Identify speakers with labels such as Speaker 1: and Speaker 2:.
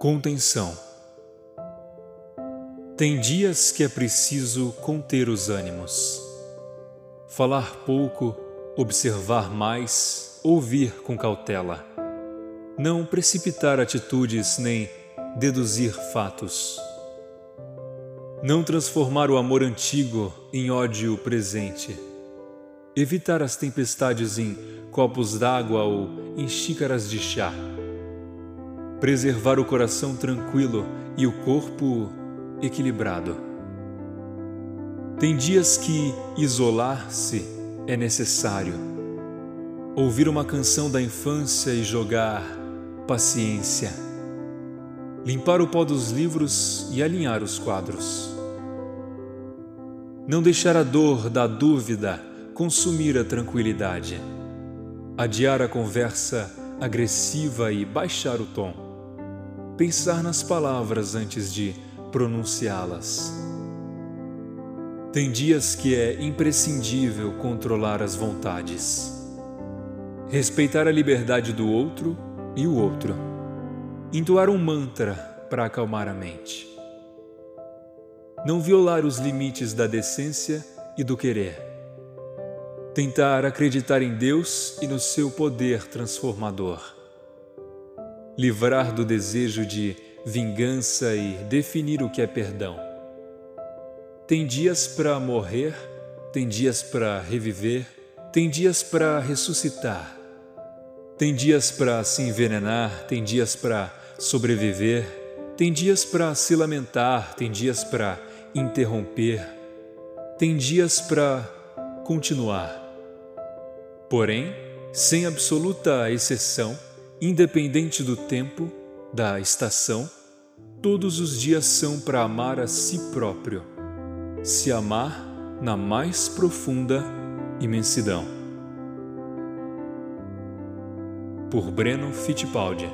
Speaker 1: Contenção. Tem dias que é preciso conter os ânimos. Falar pouco, observar mais, ouvir com cautela. Não precipitar atitudes nem deduzir fatos. Não transformar o amor antigo em ódio presente. Evitar as tempestades em copos d'água ou em xícaras de chá preservar o coração tranquilo e o corpo equilibrado. Tem dias que isolar-se é necessário. Ouvir uma canção da infância e jogar paciência. Limpar o pó dos livros e alinhar os quadros. Não deixar a dor da dúvida consumir a tranquilidade. Adiar a conversa agressiva e baixar o tom pensar nas palavras antes de pronunciá-las. Tem dias que é imprescindível controlar as vontades, respeitar a liberdade do outro e o outro, entoar um mantra para acalmar a mente, não violar os limites da decência e do querer, tentar acreditar em Deus e no seu poder transformador livrar do desejo de vingança e definir o que é perdão. Tem dias para morrer, tem dias para reviver, tem dias para ressuscitar, tem dias para se envenenar, tem dias para sobreviver, tem dias para se lamentar, tem dias para interromper, tem dias para continuar. Porém, sem absoluta exceção, Independente do tempo, da estação, todos os dias são para amar a si próprio, se amar na mais profunda imensidão. Por Breno Fittipaldi